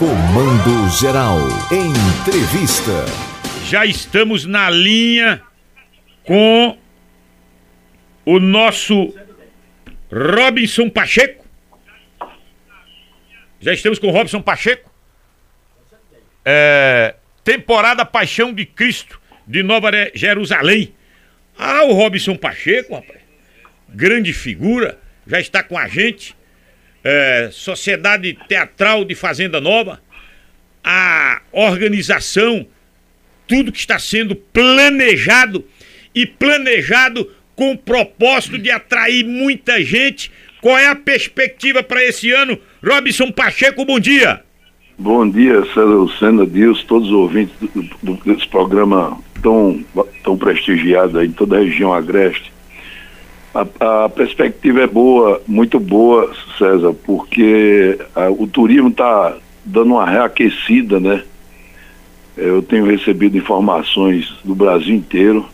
Comando Geral. Entrevista. Já estamos na linha com o nosso Robinson Pacheco. Já estamos com o Robson Pacheco. É, temporada Paixão de Cristo de Nova Jerusalém. Ah, o Robson Pacheco, rapaz. Grande figura, já está com a gente é, Sociedade Teatral de Fazenda Nova, a organização, tudo que está sendo planejado e planejado com o propósito de atrair muita gente. Qual é a perspectiva para esse ano? Robson Pacheco, bom dia. Bom dia, César Lucena, Deus, todos os ouvintes do, do, desse programa tão, tão prestigiado em toda a região agreste. A, a, perspectiva é boa, muito boa, César, porque a, o turismo está dando uma reaquecida, né? Eu tenho recebido informações do Brasil inteiro,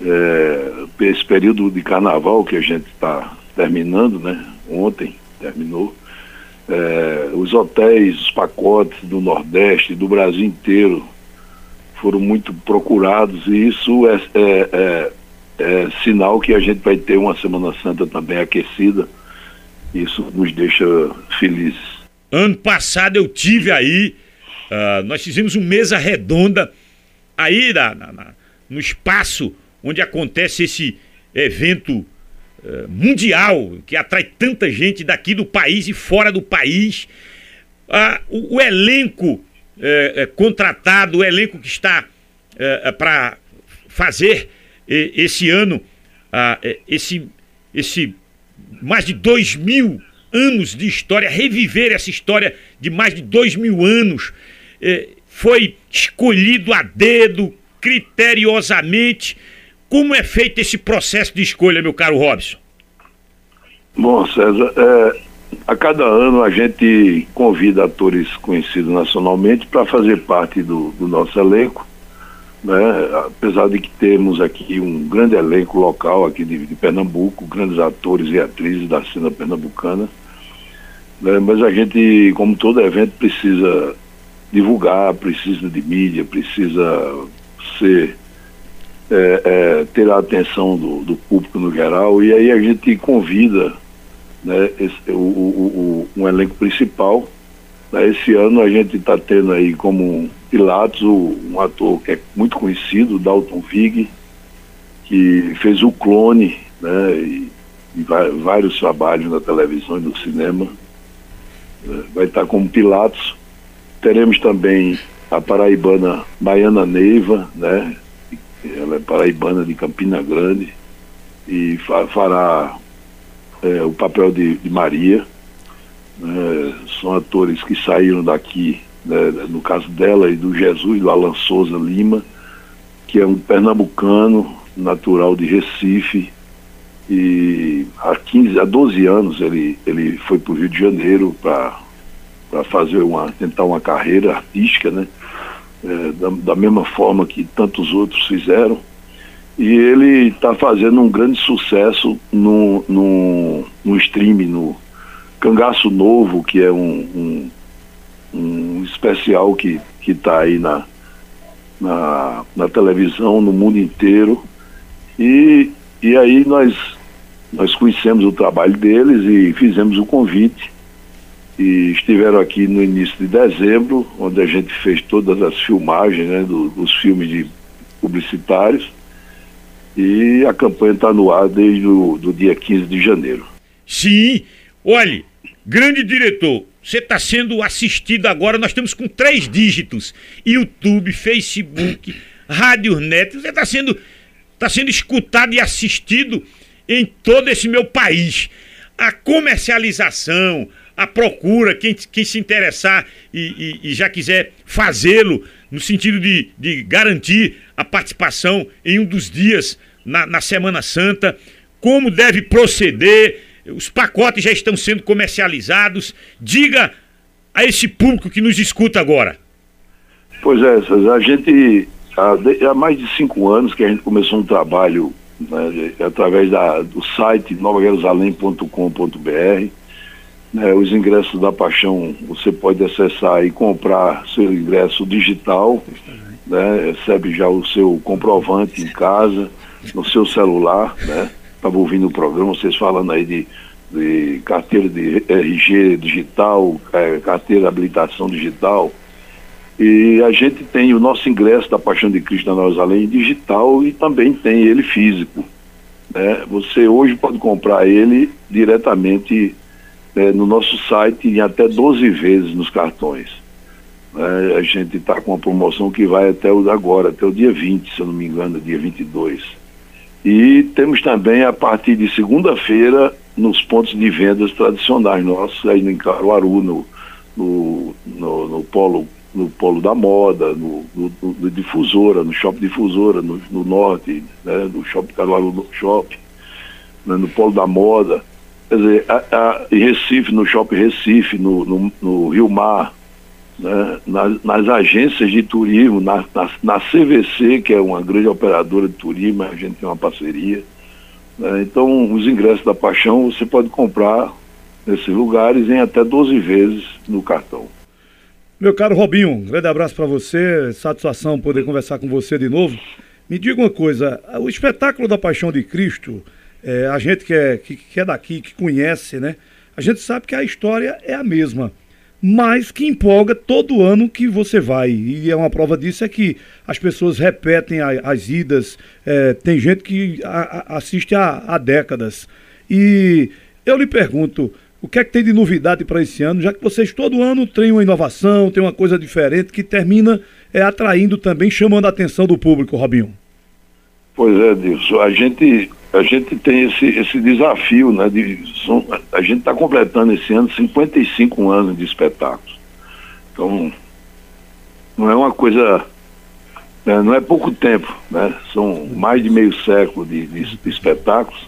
é, esse período de carnaval que a gente está terminando, né? Ontem terminou. É, os hotéis, os pacotes do Nordeste, do Brasil inteiro foram muito procurados e isso é, é, é sinal que a gente vai ter uma Semana Santa também aquecida. Isso nos deixa felizes. Ano passado eu tive aí, uh, nós fizemos uma mesa redonda aí na, na, no espaço onde acontece esse evento uh, mundial que atrai tanta gente daqui do país e fora do país. Uh, o, o, elenco eh, eh, contratado, o elenco que está para fazer esse ano, ah, esse, esse mais de dois mil anos de história, reviver essa história de mais de dois mil anos, eh, foi escolhido a dedo, criteriosamente. Como é feito esse processo de escolha, meu caro Robson? Bom, César, é, a cada ano a gente convida atores conhecidos nacionalmente para fazer parte do, do nosso elenco né? apesar de que temos aqui um grande elenco local aqui de, de Pernambuco, grandes atores e atrizes da cena pernambucana, né? mas a gente, como todo evento, precisa divulgar, precisa de mídia, precisa ser é, é, ter a atenção do, do, público no geral e aí a gente convida né, esse, o, o, o, um elenco principal esse ano a gente está tendo aí como Pilatos um ator que é muito conhecido, Dalton Vig, que fez o clone, né, e, e vários trabalhos na televisão e no cinema. É, vai estar tá como Pilatos. Teremos também a paraibana Baiana Neiva, né? Ela é paraibana de Campina Grande e fará é, o papel de, de Maria. Né, são atores que saíram daqui, né, no caso dela e do Jesus, do Alan Souza Lima, que é um pernambucano, natural de Recife, e há 15, há 12 anos ele, ele foi para o Rio de Janeiro para fazer uma, tentar uma carreira artística, né? É, da, da mesma forma que tantos outros fizeram. E ele está fazendo um grande sucesso no, no, no stream, no, Cangaço Novo, que é um, um, um especial que está aí na, na, na, televisão, no mundo inteiro. E, e aí nós, nós conhecemos o trabalho deles e fizemos o convite. E estiveram aqui no início de dezembro, onde a gente fez todas as filmagens né, do, dos filmes de publicitários. E a campanha está no ar desde o do dia 15 de janeiro. Sim, olhe, Grande diretor, você está sendo assistido agora, nós estamos com três dígitos: YouTube, Facebook, Rádio Net. Você está sendo, tá sendo escutado e assistido em todo esse meu país. A comercialização, a procura, quem, quem se interessar e, e, e já quiser fazê-lo, no sentido de, de garantir a participação em um dos dias na, na Semana Santa, como deve proceder os pacotes já estão sendo comercializados. Diga a esse público que nos escuta agora. Pois é, a gente há, mais de cinco anos que a gente começou um trabalho né, através da, do site novajerusalém.com.br Né, os ingressos da Paixão você pode acessar e comprar seu ingresso digital, né, recebe já o seu comprovante em casa, no seu celular, né? Estava ouvindo o programa, vocês falando aí de, de carteira de RG digital, é, carteira de habilitação digital. E a gente tem o nosso ingresso da Paixão de Cristo na Jerusalém digital e também tem ele físico. Né? Você hoje pode comprar ele diretamente é, no nosso site em até 12 vezes nos cartões. É, a gente está com uma promoção que vai até agora, até o dia 20, se eu não me engano, dia 22. E temos também a partir de segunda-feira nos pontos de vendas tradicionais nossos, aí em Caruaru, no, no, no, no polo no polo da moda, no, no, no difusora, no shopping difusora, no, no norte, né, no shopping Caruaru Shopping, né, no polo da moda. Quer dizer, a, a, em Recife, no Shopping Recife, no, no, no Rio Mar, né, nas, nas, agências de turismo, na, na, na, CVC, que é uma grande operadora de turismo, a gente tem uma parceria. Né, então, os ingressos da Paixão você pode comprar nesses lugares em até 12 vezes no cartão. Meu caro Robinho, um grande abraço para você, satisfação poder conversar com você de novo. Me diga uma coisa, o espetáculo da Paixão de Cristo é, a gente que é, que, que é daqui, que conhece, né? A gente sabe que a história é a mesma mas que empolga todo ano que você vai. E é uma prova disso é que as pessoas repetem a, as idas, é, tem gente que a, a, assiste há, décadas. E eu lhe pergunto, o que é que tem de novidade para esse ano, já que vocês todo ano têm uma inovação, tem uma coisa diferente que termina é, atraindo também, chamando a atenção do público, Robinho? Pois é, Dilson. A gente a gente tem esse, esse desafio, né? De, são, a gente está completando esse ano 55 anos de espetáculos. Então, não é uma coisa. Né, não é pouco tempo, né? São mais de meio século de, de, de espetáculos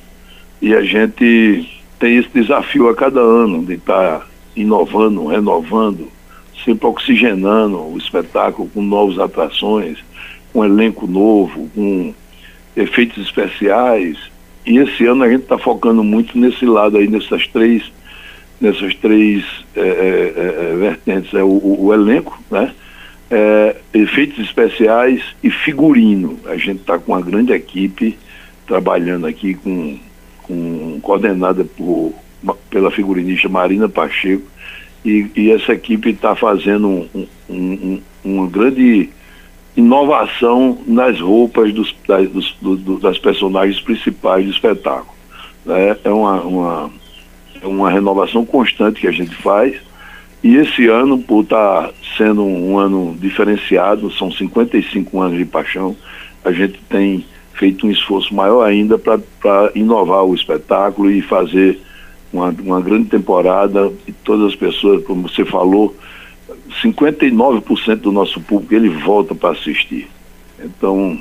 e a gente tem esse desafio a cada ano de estar tá inovando, renovando, sempre oxigenando o espetáculo com novas atrações, com elenco novo, com efeitos especiais e esse ano a gente está focando muito nesse lado aí, nessas três, nessas três é, é, é vertentes. É o, o, elenco, né? É, efeitos especiais e figurino. A gente está com uma grande equipe trabalhando aqui com, com coordenada por, pela figurinista Marina Pacheco e, e essa equipe está fazendo um, um, um, uma grande inovação nas roupas dos, das, dos, do, das personagens principais do espetáculo. Né? É uma, uma, é uma renovação constante que a gente faz. E esse ano, por estar tá sendo um ano diferenciado, são 55 anos de paixão, a gente tem feito um esforço maior ainda para inovar o espetáculo e fazer uma, uma grande temporada. E todas as pessoas, como você falou, 59% do nosso público ele volta para assistir. Então,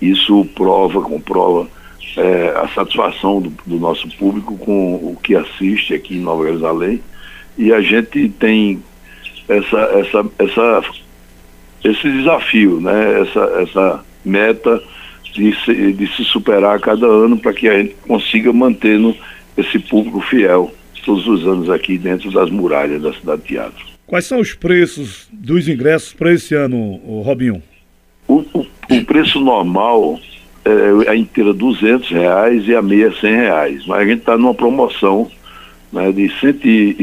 isso prova, comprova é, a satisfação do, do, nosso público com o que assiste aqui em Nova Jerusalém. E a gente tem essa, essa, essa, esse desafio, né? essa, essa meta de se, de se superar a cada ano para que a gente consiga manter esse público fiel todos os anos aqui dentro das muralhas da cidade de teatro. Quais são os preços dos ingressos para esse ano, Robinho? O, o, o, preço normal é a inteira 200 reais e a meia 100 reais, mas a gente está numa promoção né, de 100,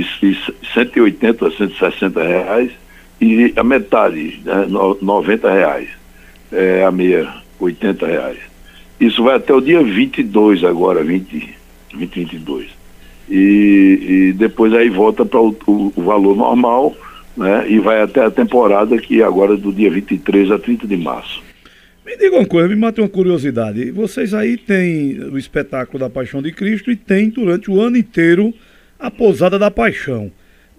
180 a 160 reais e a metade, né, 90 reais, é a meia 80 reais. Isso vai até o dia 22 agora, 20, 2022 e, e depois aí volta para o, o, o, valor normal, né? E vai até a temporada que é agora do dia 23 a 30 de março. Me diga uma coisa, me mate uma curiosidade. Vocês aí têm o espetáculo da Paixão de Cristo e tem durante o ano inteiro a Pousada da Paixão.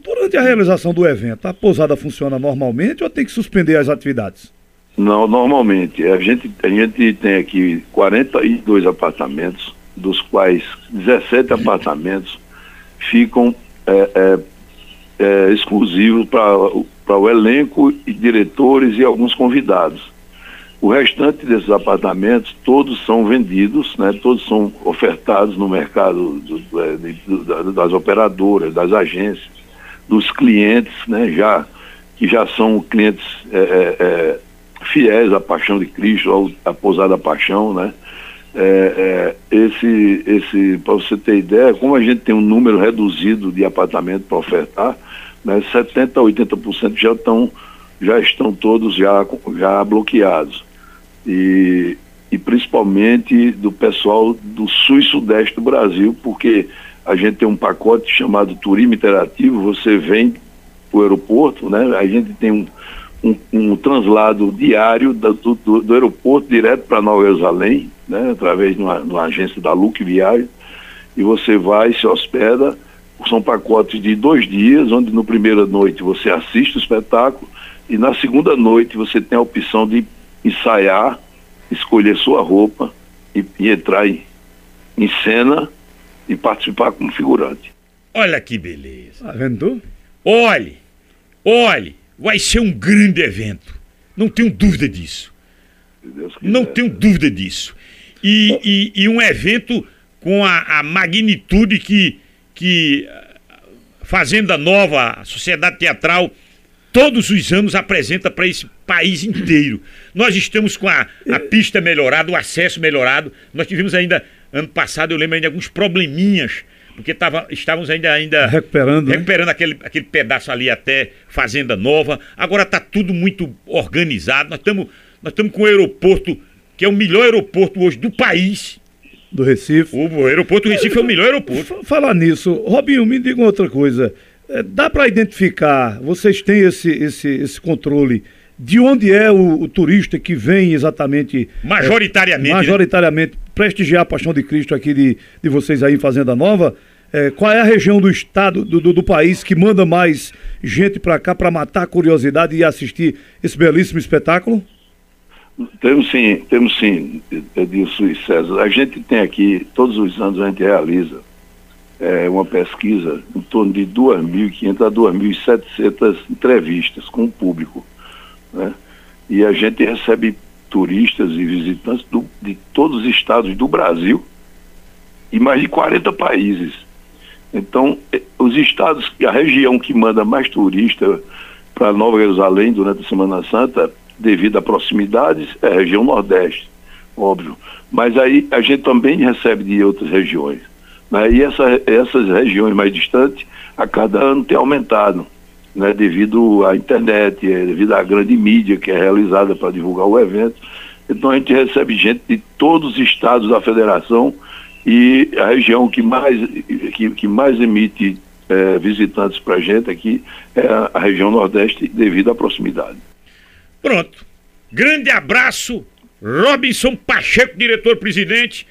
Durante a realização do evento, a pousada funciona normalmente ou tem que suspender as atividades? Não, normalmente. A gente, a gente tem aqui 42 apartamentos dos quais 17 apartamentos ficam é, é, é, exclusivos para o elenco e diretores e alguns convidados. O restante desses apartamentos, todos são vendidos, né, todos são ofertados no mercado do, do, das operadoras, das agências, dos clientes, né, já, que já são clientes é, é, é fiéis à Paixão de Cristo, à Pousada Paixão, né? É, é, esse, esse para você ter ideia, como a gente tem um número reduzido de apartamentos para ofertar, né, 70% a 80% já estão, já estão todos já, já bloqueados. E, e principalmente do pessoal do sul e sudeste do Brasil, porque a gente tem um pacote chamado Turismo Interativo, você vem para o aeroporto, né? A gente tem um, um, um translado diário do, do, do aeroporto direto para Nova Jerusalém, né, através de uma, de uma agência da Luque Viagem, e você vai, se hospeda, são pacotes de dois dias, onde no primeira noite você assiste o espetáculo, e na segunda noite você tem a opção de ensaiar, escolher sua roupa e, e entrar em, em cena e participar como figurante. Olha que beleza. Tá vendo? Olhe, olhe, vai ser um grande evento. Não tenho dúvida disso. Não tenho dúvida disso. E, e, e um evento com a, a, magnitude que, que Fazenda Nova, a Sociedade Teatral, todos os anos apresenta para esse país inteiro. Nós estamos com a, a pista melhorada, o acesso melhorado. Nós tivemos ainda, ano passado, eu lembro ainda alguns probleminhas porque tava, estávamos ainda, ainda recuperando, né? recuperando né? aquele, aquele pedaço ali até Fazenda Nova. Agora está tudo muito organizado. Nós estamos nós com o aeroporto, que é o melhor aeroporto hoje do país. Do Recife. O aeroporto do Recife é, o melhor aeroporto. Falar nisso, Robinho, me diga outra coisa. É, dá para identificar, vocês têm esse, esse, esse controle de onde é o, o, turista que vem exatamente. Majoritariamente. É, majoritariamente né? prestigiar a Paixão de Cristo aqui de, de vocês aí em Fazenda Nova. É, qual é a região do estado, do, do, do país que manda mais gente para cá para matar a curiosidade e assistir esse belíssimo espetáculo? Temos sim, temos sim, Edilson e César. A gente tem aqui, todos os anos a gente realiza é, uma pesquisa em torno de 2.500 a 2.700 entrevistas com o público. Né? E a gente recebe turistas e visitantes do, de todos os estados do Brasil e mais de 40 países. Então, eh, os estados, a região que manda mais turistas para Nova Jerusalém durante a Semana Santa, devido à proximidade, é a região Nordeste, óbvio. Mas aí a gente também recebe de outras regiões. Né? E essa, essas regiões mais distantes, a cada ano tem aumentado né, devido à internet, é, devido à grande mídia que é realizada para divulgar o evento. Então a gente recebe gente de todos os estados da federação e a região que mais, que, que mais emite é, visitantes para a gente aqui é a, a região Nordeste devido à proximidade. Pronto. Grande abraço, Robinson Pacheco, diretor-presidente.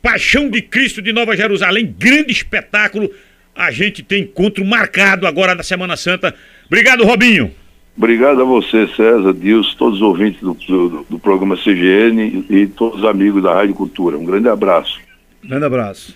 Paixão de Cristo de Nova Jerusalém, grande espetáculo a gente tem encontro marcado agora na Semana Santa. Obrigado, Robinho. Obrigado a você, César, Deus, todos os ouvintes do, do, do programa CGN e todos os amigos da Rádio Cultura. Um grande abraço. Grande abraço.